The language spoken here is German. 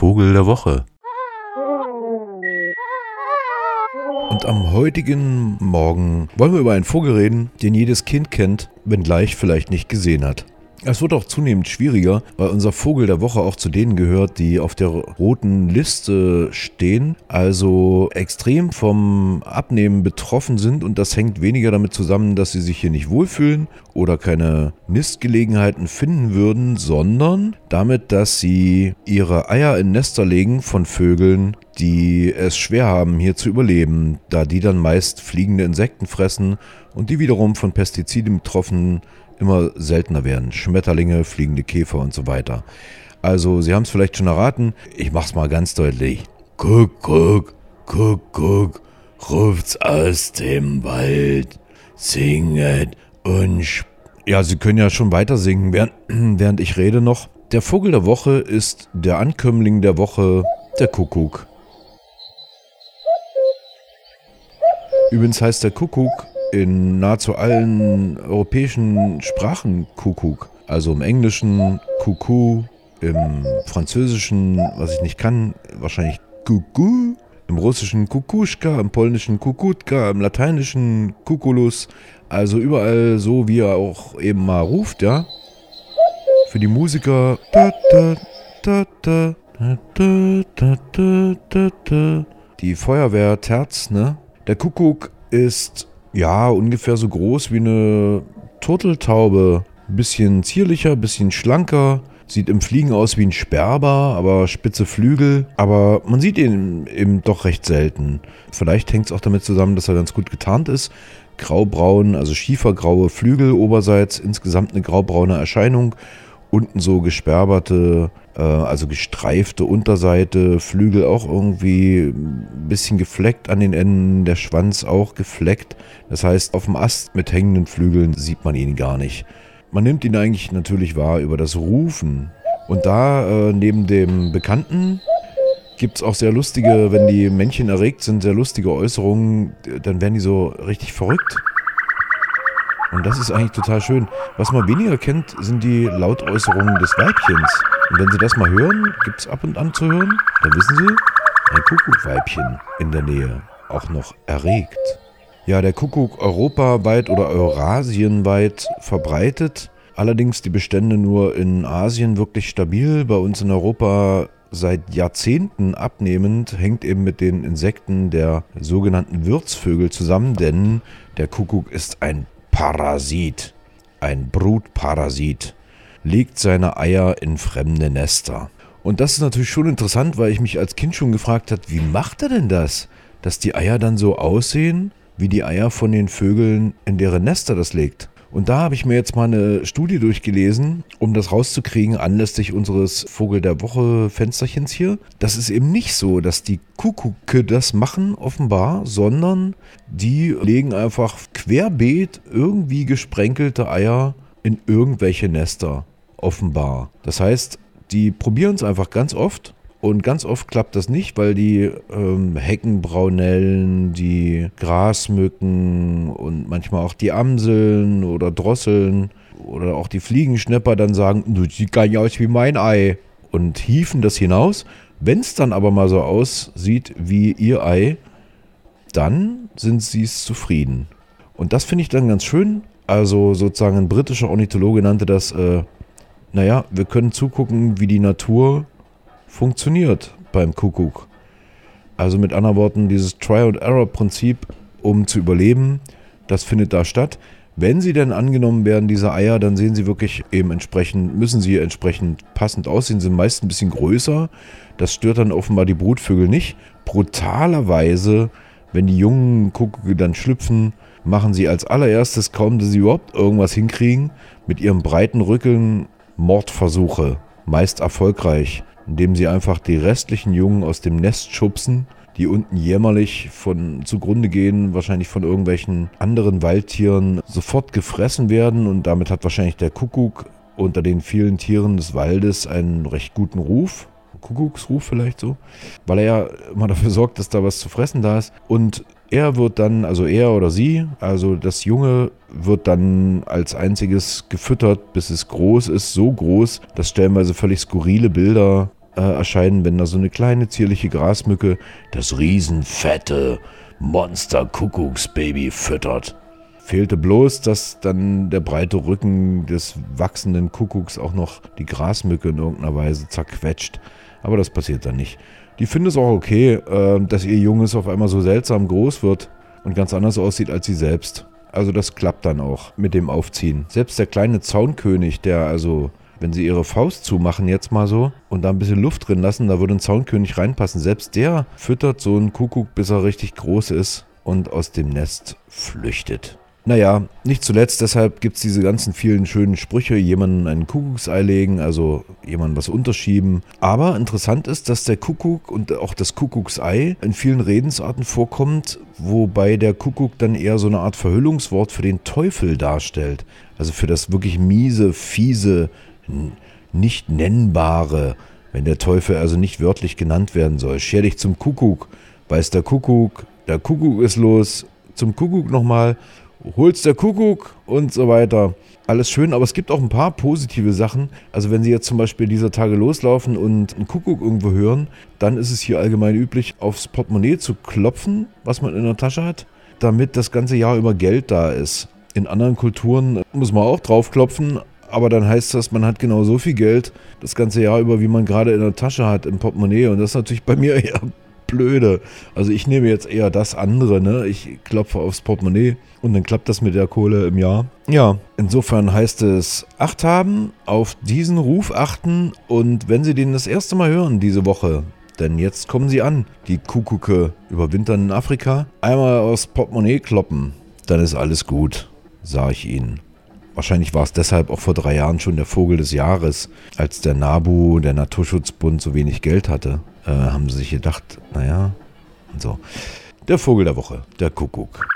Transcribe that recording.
Vogel der Woche. Und am heutigen Morgen wollen wir über einen Vogel reden, den jedes Kind kennt, wenngleich vielleicht nicht gesehen hat. Es wird auch zunehmend schwieriger, weil unser Vogel der Woche auch zu denen gehört, die auf der roten Liste stehen, also extrem vom Abnehmen betroffen sind. Und das hängt weniger damit zusammen, dass sie sich hier nicht wohlfühlen oder keine Nistgelegenheiten finden würden, sondern damit, dass sie ihre Eier in Nester legen von Vögeln, die es schwer haben, hier zu überleben, da die dann meist fliegende Insekten fressen und die wiederum von Pestiziden betroffen immer seltener werden. Schmetterlinge, fliegende Käfer und so weiter. Also, Sie haben es vielleicht schon erraten. Ich mach's mal ganz deutlich. Guck, guck, guck, guck, ruft's aus dem Wald, singet und Ja, Sie können ja schon weiter singen, während, während ich rede noch. Der Vogel der Woche ist der Ankömmling der Woche, der Kuckuck. Übrigens heißt der Kuckuck in nahezu allen europäischen Sprachen Kuckuck. Also im Englischen Kuckuck, im Französischen, was ich nicht kann, wahrscheinlich Kuckuck, im Russischen Kukuschka, im Polnischen Kukutka, im Lateinischen Kukulus. Also überall so, wie er auch eben mal ruft, ja. Für die Musiker. Die Feuerwehr Terz, ne? Der Kuckuck ist ja, ungefähr so groß wie eine Turteltaube. Bisschen zierlicher, bisschen schlanker. Sieht im Fliegen aus wie ein Sperber, aber spitze Flügel. Aber man sieht ihn eben doch recht selten. Vielleicht hängt es auch damit zusammen, dass er ganz gut getarnt ist. Graubraun, also schiefergraue Flügel oberseits, insgesamt eine graubraune Erscheinung. Unten so gesperberte äh, also gestreifte Unterseite, Flügel auch irgendwie ein bisschen gefleckt an den Enden, der Schwanz auch gefleckt. Das heißt, auf dem Ast mit hängenden Flügeln sieht man ihn gar nicht. Man nimmt ihn eigentlich natürlich wahr über das Rufen. Und da äh, neben dem Bekannten gibt es auch sehr lustige, wenn die Männchen erregt sind, sehr lustige Äußerungen, dann werden die so richtig verrückt. Und das ist eigentlich total schön. Was man weniger kennt, sind die Lautäußerungen des Weibchens. Und wenn Sie das mal hören, gibt es ab und an zu hören, dann wissen Sie, ein Kuckuckweibchen in der Nähe, auch noch erregt. Ja, der Kuckuck europaweit oder eurasienweit verbreitet. Allerdings die Bestände nur in Asien wirklich stabil. Bei uns in Europa seit Jahrzehnten abnehmend, hängt eben mit den Insekten der sogenannten Wirtsvögel zusammen, denn der Kuckuck ist ein Parasit, ein Brutparasit legt seine Eier in fremde Nester. Und das ist natürlich schon interessant, weil ich mich als Kind schon gefragt habe, wie macht er denn das? Dass die Eier dann so aussehen, wie die Eier von den Vögeln, in deren Nester das legt. Und da habe ich mir jetzt mal eine Studie durchgelesen, um das rauszukriegen, anlässlich unseres Vogel der Woche Fensterchens hier. Das ist eben nicht so, dass die Kuckucke das machen, offenbar, sondern die legen einfach querbeet irgendwie gesprenkelte Eier in irgendwelche Nester offenbar. Das heißt, die probieren es einfach ganz oft und ganz oft klappt das nicht, weil die ähm, Heckenbraunellen, die Grasmücken und manchmal auch die Amseln oder Drosseln oder auch die Fliegenschnepper dann sagen, du sieht gar nicht aus wie mein Ei und hieven das hinaus. Wenn es dann aber mal so aussieht wie ihr Ei, dann sind sie es zufrieden. Und das finde ich dann ganz schön. Also sozusagen ein britischer Ornithologe nannte das äh, naja, wir können zugucken, wie die Natur funktioniert beim Kuckuck. Also mit anderen Worten, dieses Try-and-Error-Prinzip, um zu überleben, das findet da statt. Wenn sie denn angenommen werden, diese Eier, dann sehen sie wirklich eben entsprechend, müssen sie entsprechend passend aussehen, sind meist ein bisschen größer. Das stört dann offenbar die Brutvögel nicht. Brutalerweise, wenn die jungen Kuckucke dann schlüpfen, machen sie als allererstes, kaum dass sie überhaupt irgendwas hinkriegen, mit ihrem breiten Rücken Mordversuche, meist erfolgreich, indem sie einfach die restlichen Jungen aus dem Nest schubsen, die unten jämmerlich von zugrunde gehen, wahrscheinlich von irgendwelchen anderen Waldtieren sofort gefressen werden und damit hat wahrscheinlich der Kuckuck unter den vielen Tieren des Waldes einen recht guten Ruf. Kuckucksruf vielleicht so, weil er ja immer dafür sorgt, dass da was zu fressen da ist. Und er wird dann, also er oder sie, also das Junge wird dann als einziges gefüttert, bis es groß ist, so groß, dass stellenweise völlig skurrile Bilder äh, erscheinen, wenn da so eine kleine zierliche Grasmücke das riesenfette Monster-Kuckucksbaby füttert. Fehlte bloß, dass dann der breite Rücken des wachsenden Kuckucks auch noch die Grasmücke in irgendeiner Weise zerquetscht. Aber das passiert dann nicht. Die finden es auch okay, äh, dass ihr Junges auf einmal so seltsam groß wird und ganz anders aussieht als sie selbst. Also das klappt dann auch mit dem Aufziehen. Selbst der kleine Zaunkönig, der also, wenn sie ihre Faust zumachen jetzt mal so und da ein bisschen Luft drin lassen, da würde ein Zaunkönig reinpassen. Selbst der füttert so einen Kuckuck, bis er richtig groß ist und aus dem Nest flüchtet. Naja, nicht zuletzt, deshalb gibt es diese ganzen vielen schönen Sprüche, jemanden ein Kuckucksei legen, also jemandem was unterschieben. Aber interessant ist, dass der Kuckuck und auch das Kuckucksei in vielen Redensarten vorkommt, wobei der Kuckuck dann eher so eine Art Verhüllungswort für den Teufel darstellt. Also für das wirklich miese, fiese, nicht nennbare, wenn der Teufel also nicht wörtlich genannt werden soll. Scher dich zum Kuckuck, weiß der Kuckuck, der Kuckuck ist los, zum Kuckuck nochmal holst der Kuckuck und so weiter. Alles schön, aber es gibt auch ein paar positive Sachen. Also wenn Sie jetzt zum Beispiel dieser Tage loslaufen und einen Kuckuck irgendwo hören, dann ist es hier allgemein üblich, aufs Portemonnaie zu klopfen, was man in der Tasche hat, damit das ganze Jahr über Geld da ist. In anderen Kulturen muss man auch draufklopfen, aber dann heißt das, man hat genau so viel Geld das ganze Jahr über, wie man gerade in der Tasche hat, im Portemonnaie. Und das ist natürlich bei mir eher blöde. Also ich nehme jetzt eher das andere, ne? Ich klopfe aufs Portemonnaie und dann klappt das mit der Kohle im Jahr. Ja, insofern heißt es Acht haben, auf diesen Ruf achten und wenn Sie den das erste Mal hören diese Woche, denn jetzt kommen sie an, die Kuckucke überwintern in Afrika, einmal aufs Portemonnaie kloppen, dann ist alles gut, sah ich Ihnen. Wahrscheinlich war es deshalb auch vor drei Jahren schon der Vogel des Jahres, als der NABU, der Naturschutzbund, so wenig Geld hatte äh, haben sie sich gedacht, naja, und so. Der Vogel der Woche, der Kuckuck.